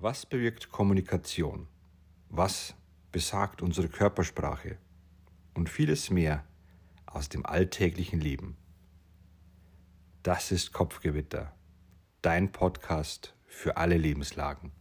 Was bewirkt Kommunikation? Was besagt unsere Körpersprache? Und vieles mehr aus dem alltäglichen Leben. Das ist Kopfgewitter, dein Podcast für alle Lebenslagen.